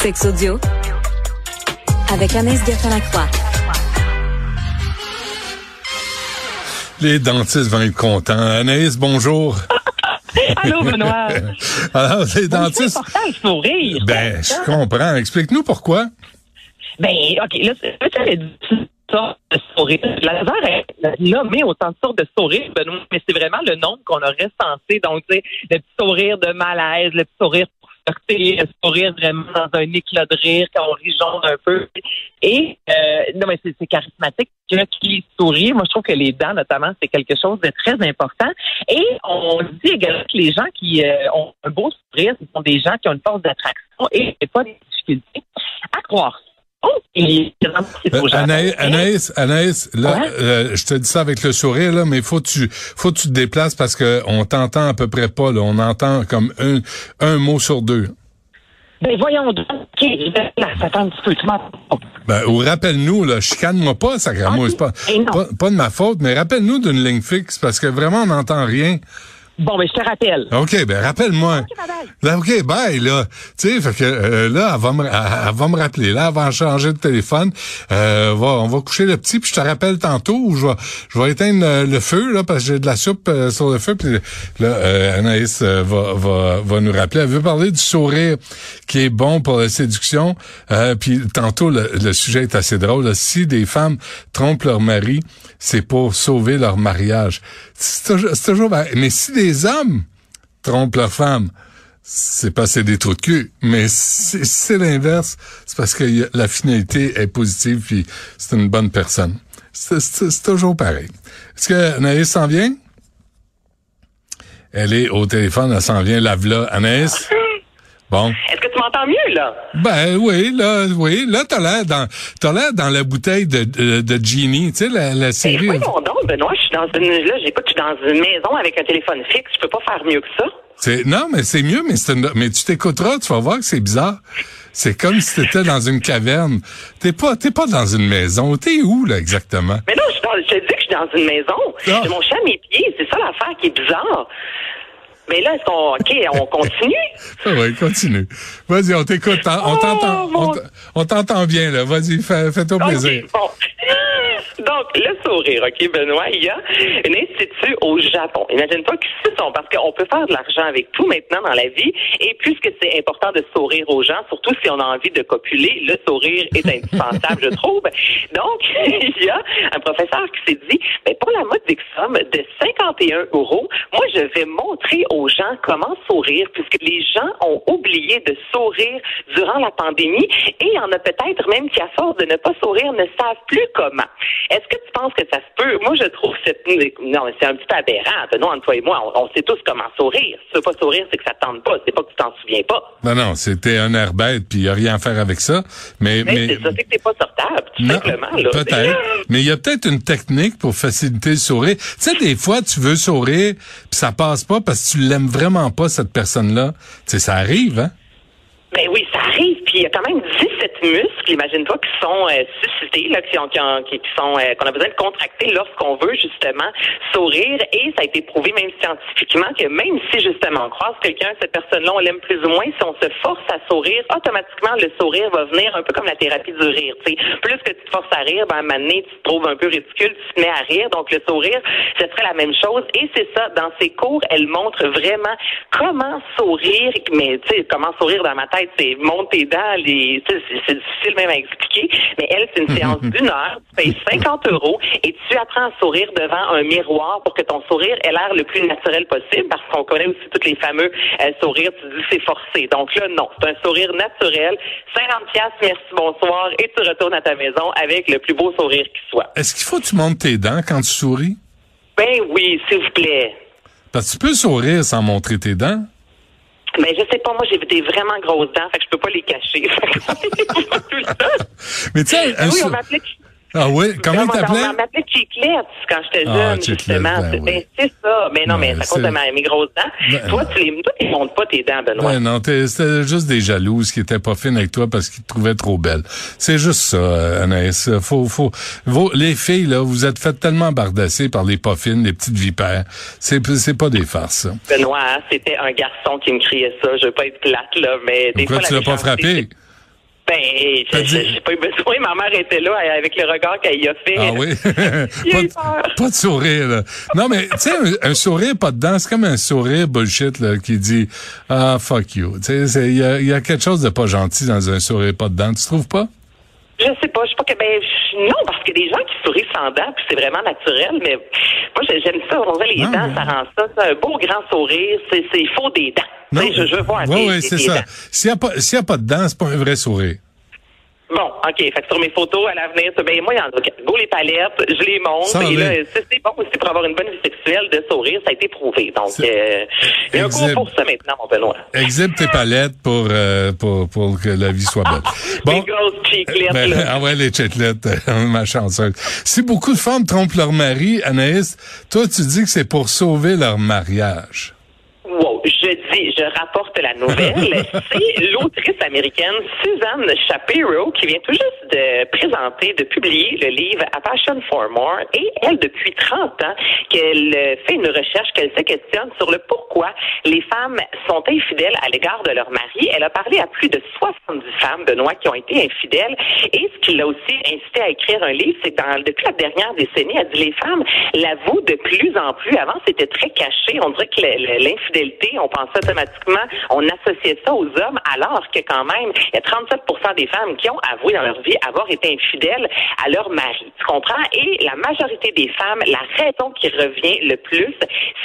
Sex audio avec Anaïs Gertin-Lacroix. Les dentistes vont être contents. Anaïs, bonjour. Allô, Benoît. Alors, les C'est dentistes. important le sourire. Ben, je comprends. Explique-nous pourquoi. Ben, OK, là, c'est sortes de sourire. La laser est nommée autant de sortes de sourires, Benoît, mais c'est vraiment le nombre qu'on a recensé. Donc, tu sais, le petit sourire de malaise, le petit sourire flirter, le sourire vraiment dans un éclat de rire quand on rit jaune un peu. Et, euh, non, mais c'est charismatique. Qui sourit, moi, je trouve que les dents, notamment, c'est quelque chose de très important. Et on dit également que les gens qui euh, ont un beau sourire, ce sont des gens qui ont une force d'attraction et pas des difficultés à croire. Oh, et Euh. Anaïs, Anaïs, Anaïs, là, Ouais. euh, je te dis ça avec le sourire, là, mais faut que tu, faut que tu te déplaces parce que on t'entend à peu près pas, là. On entend comme un, un mot sur deux. Ben voyons donc. OK, là, ça fait un petit peu. Tu? Ben, ou rappelle-nous, là, chicane-moi pas, ça Ok. c'est pas, Eh pas, pas de ma faute, mais rappelle-nous d'une ligne fixe parce que vraiment, on n'entend rien. Bon, ben je te rappelle. OK, ben, rappelle-moi. OK, bye-bye. Là, OK, bye, là. Tu sais, fait que euh, là, elle va, me, elle, elle va me rappeler. Là, elle va changer de téléphone. Euh, va, on va coucher le petit, puis je te rappelle tantôt où je vais, je vais éteindre euh, le, feu, là, parce que j'ai de la soupe euh, sur le feu. Puis là, euh, Anaïs euh, va, va, va nous rappeler. Elle veut parler du sourire qui est bon pour la séduction. Euh, puis tantôt, le, le sujet est assez drôle. là. Si des femmes trompent leur mari, c'est pour sauver leur mariage. C'est toujours, toujours... Mais si des hommes trompent leur femme, c'est pas c'est des trous de cul, mais c'est c'est l'inverse. C'est parce que la finalité est positive puis c'est une bonne personne. C'est toujours pareil. Est-ce que Anaïs s'en vient? Elle est au téléphone, elle s'en vient. Lave-la. Anaïs? Bon. Est-ce que tu m'entends mieux, là? Ben oui, là, oui. Là, t'as l'air dans, t'as l'air dans la bouteille de, de, de Genie, tu sais, la, la Ben, série. voyons donc, Benoît, je suis dans une. Là, j'écoute, je suis dans une maison avec un téléphone fixe. Je peux pas faire mieux que ça. C'est non, mais c'est mieux, mais c'est une- mais tu t'écouteras, tu vas voir que c'est bizarre. C'est comme si t'étais dans une caverne. T'es pas t'es pas dans une maison. T'es où là exactement? Mais non, je, je te dis que je suis dans une maison. Ah. J'ai mon chat à mes pieds. C'est ça l'affaire qui est bizarre. Mais là, est-ce qu'on. OK, on continue? Ouais, continue. Vas-y, on t'écoute. hein, On Oh, t'entend. mon- on t'entend bien là. Vas-y, fais, fais-toi plaisir. Bon. Donc, le sourire, OK, Benoît, il y a un institut au Japon. Imagine-toi que ce sont, parce qu'on peut faire de l'argent avec tout maintenant dans la vie, et puisque c'est important de sourire aux gens, surtout si on a envie de copuler, le sourire est indispensable, je trouve. Donc, il y a un professeur qui s'est dit, ben, pour la modique somme de 51 euros, moi, je vais montrer aux gens comment sourire, puisque les gens ont oublié de sourire durant la pandémie, et il y en a peut-être même qui, à force de ne pas sourire, ne savent plus comment. Est-ce que tu penses que ça se peut? Moi, je trouve cette... Non, mais c'est un petit peu aberrant. Benoît, entre toi et moi, on, on sait tous comment sourire. Si tu veux pas sourire, c'est que ça te tente pas. C'est pas que tu t'en souviens pas. Non, non, c'était un air bête, puis il n'y a rien à faire avec ça. Mais, Mais, mais c'est ça, c'est que t'es pas sortable, tout Non, simplement. Là. Peut-être. Mais il y a peut-être une technique pour faciliter le sourire. Tu sais, des fois, tu veux sourire, puis ça passe pas parce que tu l'aimes vraiment pas, cette personne-là. Tu sais, ça arrive, hein? Ben oui, ça arrive. Puis il y a quand même 17 muscles, imagine-toi, qui sont euh, suscités, là, qui, ont, qui, ont- qui- sont euh, qu'on a besoin de contracter lorsqu'on veut justement sourire. Et ça a été prouvé même scientifiquement que même si justement on croise quelqu'un, cette personne-là, on l'aime plus ou moins, si on se force à sourire, automatiquement le sourire va venir un peu comme la thérapie du rire. tu sais. Plus que tu te forces à rire, ben à un moment donné, tu te trouves un peu ridicule, tu te mets à rire. Donc le sourire, ce serait la même chose. Et c'est ça, dans ses cours, elle montre vraiment comment sourire, mais tu sais, comment sourire dans ma tête, c'est monte tes dents, les, c'est difficile même à expliquer, mais elle, c'est une séance d'une heure, tu payes 50 euros et tu apprends à sourire devant un miroir pour que ton sourire ait l'air le plus naturel possible, parce qu'on connaît aussi tous les fameux euh, sourires, tu dis c'est forcé. Donc là, non, c'est un sourire naturel, 50 pièces, merci, bonsoir, et tu retournes à ta maison avec le plus beau sourire qui soit. Est-ce qu'il faut que tu montes tes dents quand tu souris? Ben oui, s'il vous plaît. Parce que tu peux sourire sans montrer tes dents. Mais je sais pas, moi j'ai des vraiment grosses dents, fait que je peux pas les cacher. Mais tu sais, oui, on sou- m'appelait Ah oui, comment il on m'appelait Chiclette quand j'étais Ah, jeune, justement. ben C'est- ben, ça. Mais non, mais c'est- cause de ma- mes grosses dents. Ben- toi, tu les, toi, tu montes pas tes dents, Benoît. Ouais, non, c'était juste des jalouses qui étaient pas fines avec toi parce qu'ils te trouvaient trop belle. C'est juste ça, euh, Anaïs. Faut, faut, vos- les filles, là, vous êtes faites tellement bardasser par les pas fines, les petites vipères. C'est, c'est pas des farces, ça. Benoît, c'était un garçon qui me criait ça. Je veux pas être plate, là, mais des Pourquoi fois, tu la l'as pas frappé? Ben, j'ai pas eu besoin. Ma mère était là avec le regard qu'elle y a fait. Ah oui? pas, de, sourire, là. Non, mais, tu sais, un, sourire pas de dents, c'est comme un sourire bullshit, là, qui dit, ah, fuck you. Tu sais, il y a, y a quelque chose de pas gentil dans un sourire pas de dents. Tu trouves pas? Je sais pas, je sais pas que ben non parce que des gens qui sourient sans dents, puis c'est vraiment naturel, mais moi j'aime ça, on les ah, dents, ça rend ça, c'est un beau grand sourire, c'est c'est faux des dents. Non, je, je veux voir oui, oui, c'est ça. S'il y a pas s'il y a pas de dents, c'est pas un vrai sourire. Bon, OK. Fait que sur mes photos à l'avenir, ben moi, il y en a. Go les palettes, je les monte. et là, c'est bon aussi pour avoir une bonne vie sexuelle de sourire, ça a été prouvé. Donc, euh, il y a un cours pour ça maintenant, mon Benoît. Exhibe tes palettes pour, euh, pour, pour que la vie soit belle. Bon. Les grosses chiclettes, ben, Ah ouais, les chiclettes, ma chanceuse. Si beaucoup de femmes trompent leur mari, Anaïs, toi, tu dis que c'est pour sauver leur mariage je dis, je rapporte la nouvelle. C'est l'autrice américaine Suzanne Shapiro qui vient tout juste de présenter, de publier le livre A Passion for More. Et elle, depuis 30 ans, qu'elle fait une recherche, qu'elle se questionne sur le pourquoi les femmes sont infidèles à l'égard de leur mari. Elle a parlé à plus de 70 femmes, Benoît, qui ont été infidèles. Et ce qui l'a aussi incité à écrire un livre, c'est dans, depuis la dernière décennie, elle dit les femmes l'avouent de plus en plus. Avant, c'était très caché. On dirait que l'infidélité, on pensait automatiquement, on associait ça aux hommes, alors que quand même, il y a 37 des femmes qui ont avoué dans leur vie avoir été infidèles à leur mari. Tu comprends? Et la majorité des femmes, la raison qui revient le plus,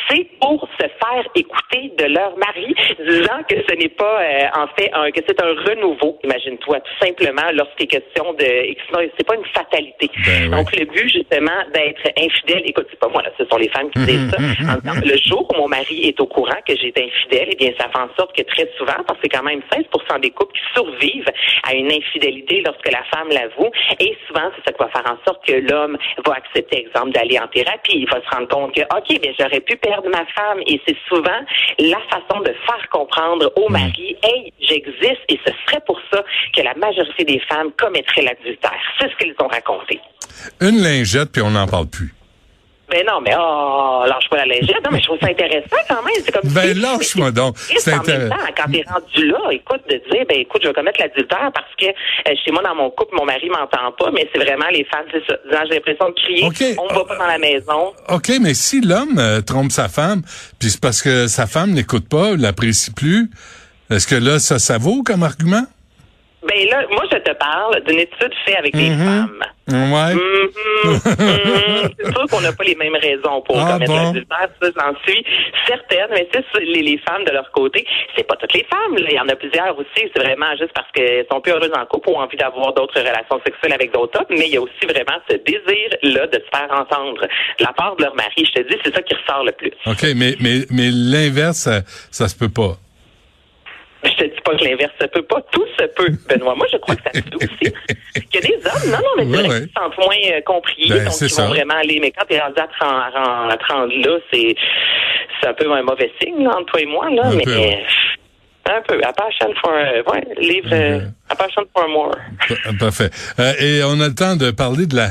c'est pour se faire écouter de leur mari, disant que ce n'est pas, euh, en fait, un, que c'est un renouveau, imagine-toi, tout simplement, lorsqu'il est question de, c'est pas une fatalité. Ben Donc, le but, justement, d'être infidèle, écoute, c'est pas moi, là, ce sont les femmes qui disent ça, en disant, le jour où mon mari est au courant que j'ai été infidèle, eh bien, ça fait en sorte que très souvent, parce que c'est quand même 16 des couples qui survivent à une infidélité lorsque la femme l'avoue, et souvent, c'est ça qui va faire en sorte que l'homme va accepter, exemple, d'aller en thérapie. Il va se rendre compte que, OK, bien, j'aurais pu perdre ma femme, et c'est souvent la façon de faire comprendre au mm. mari, hey, j'existe, et ce serait pour ça que la majorité des femmes commettraient l'adultère. C'est ce qu'ils ont raconté. Une lingette, puis on n'en parle plus. Ben non, mais oh, lâche-moi la légende. Non, mais je trouve ça intéressant quand même. C'est comme ben lâche-moi donc. C'est intéressant. Quand t'es rendu là, écoute, de dire, ben écoute, je vais commettre l'adultère parce que euh, chez moi, dans mon couple, mon mari m'entend pas, mais c'est vraiment les femmes, c'est ça. J'ai l'impression de crier. On ne va pas dans la maison. OK, mais si l'homme euh, trompe sa femme, puis c'est parce que sa femme n'écoute pas, l'apprécie plus, est-ce que là, ça, ça vaut comme argument? Ben là, moi, je te parle d'une étude faite avec des mm-hmm. femmes. Ouais. Mm-hmm. Mm-hmm. c'est sûr qu'on n'a pas les mêmes raisons pour ah, commettre bon. l'adultère, ça, j'en suis certaine, mais c'est les, les, femmes de leur côté. C'est pas toutes les femmes, là. Il y en a plusieurs aussi. C'est vraiment juste parce qu'elles sont plus heureuses en couple ou ont envie d'avoir d'autres relations sexuelles avec d'autres hommes, mais il y a aussi vraiment ce désir-là de se faire entendre de la part de leur mari. Je te dis, c'est ça qui ressort le plus. OK, mais, mais, mais l'inverse, ça, ça se peut pas. Je te dis pas que l'inverse se peut pas. Tout se peut, Benoît. Moi, je crois que ça se peut aussi. Il y a des hommes, non, non, mais c'est vrai qu'ils sentent moins euh, compris. Ben, donc, ils vont vraiment aller. Mais quand tu es rendu à 30, à 30 là, c'est, c'est un peu un mauvais signe, là, entre toi et moi, là. Un mais, peu, un peu. A passion for, euh, ouais, livre, euh, A passion for more. Parfait. Euh, et on a le temps de parler de la,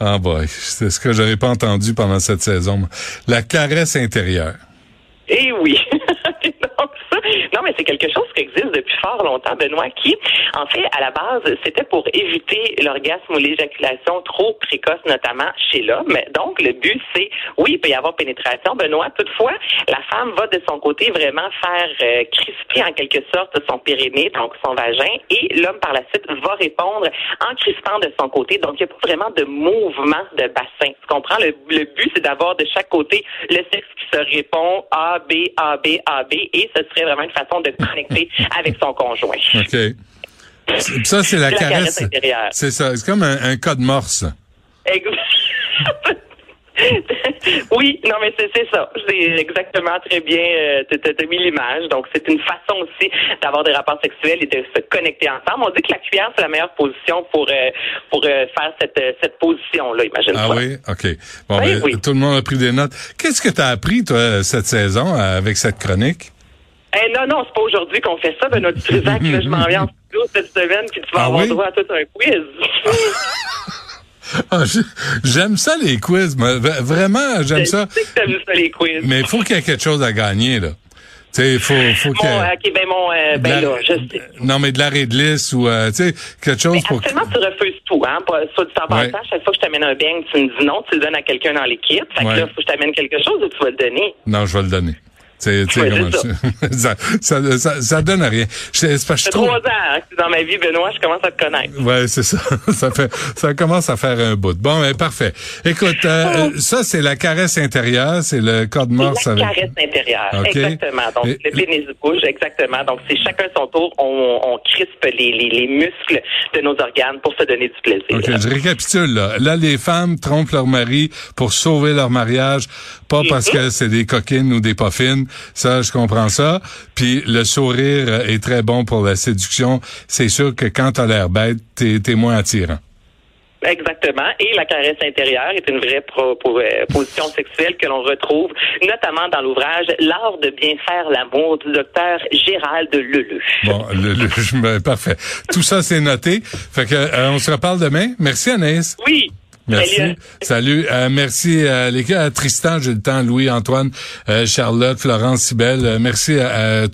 ah boy, c'est ce que j'avais pas entendu pendant cette saison. La caresse intérieure. Eh oui. C'est quelque chose qui existe depuis fort longtemps, Benoît, qui, en fait, à la base, c'était pour éviter l'orgasme ou l'éjaculation trop précoce, notamment chez l'homme. Donc, le but, c'est, oui, il peut y avoir pénétration, Benoît. Toutefois, la femme va de son côté vraiment faire euh, crisper en quelque sorte son périnée, donc son vagin, et l'homme par la suite va répondre en crispant de son côté. Donc, il n'y a pas vraiment de mouvement de bassin. Tu comprends? Le, le but, c'est d'avoir de chaque côté le sexe qui se répond A, B, A, B, A, B, et ce serait vraiment une façon de connecter avec son conjoint. OK. Ça, c'est la, caresse. C'est ça. C'est comme un, code morse. oui, non, mais c'est ça. C'est exactement très bien. Euh, tu as mis l'image. Donc, c'est une façon aussi d'avoir des rapports sexuels et de se connecter ensemble. On dit que la cuillère, c'est la meilleure position pour euh, pour euh, faire cette, cette position-là, imagine-toi. Ah oui? OK. Bon, ben, oui. tout le monde a pris des notes. Qu'est-ce que tu as appris, toi, cette saison, avec cette chronique? Eh non, non, c'est pas aujourd'hui qu'on fait ça, ben notre que je m'en viens en studio cette semaine, puis tu vas ah avoir droit à tout un quiz. Ah, j'aime ça les quiz, mais vraiment, j'aime ça. sais que ça les quiz. Mais il faut qu'il y ait quelque chose à gagner, là. Tu sais, faut, faut que. Bon, ok, ben mon, euh, ben là, je sais. Non, mais de l'arrêt de lisse ou, euh, tu sais, quelque chose mais pour. Actuellement, tu refuses tout, hein. Soit du temps ouais. chaque fois que je t'amène un beigne, tu me dis non, tu le donnes à quelqu'un dans l'équipe. Fait que là, faut que je t'amène quelque chose ou tu vas le donner? Non, je vais le donner. C'est, ça. ça, ça, ça, donne rien. C'est trois ans hein, dans ma vie, Benoît, je commence à te connaître. Ouais, c'est ça. ça fait, ça commence à faire un bout. Bon, ben, parfait. Écoute, euh, oh. ça, c'est la caresse intérieure, c'est le code mort. La caresse intérieure, exactement. Donc, le pénis bouge, exactement. Donc, c'est chacun son tour, on, on crispe les, les, les, muscles de nos organes pour se donner du plaisir. OK, je récapitule, là. Là, les femmes trompent leur mari pour sauver leur mariage, pas parce mm-hmm. que c'est des coquines ou des poffines. Ça, je comprends ça. Puis le sourire est très bon pour la séduction. C'est sûr que quand t'as l'air bête, t'es es moins attirant. Exactement. Et la caresse intérieure est une vraie euh, position sexuelle que l'on retrouve notamment dans l'ouvrage L'art de bien faire l'amour du docteur Gérald Lelouch. Bon, Lelouch, ben, parfait. Tout ça, c'est noté. Fait que, euh, on se reparle demain. Merci, Anaïs. Oui. Merci. Salut. Euh, merci euh, les gars. Tristan, j'ai le temps. Louis, Antoine, euh, Charlotte, Florence, Sibelle. merci à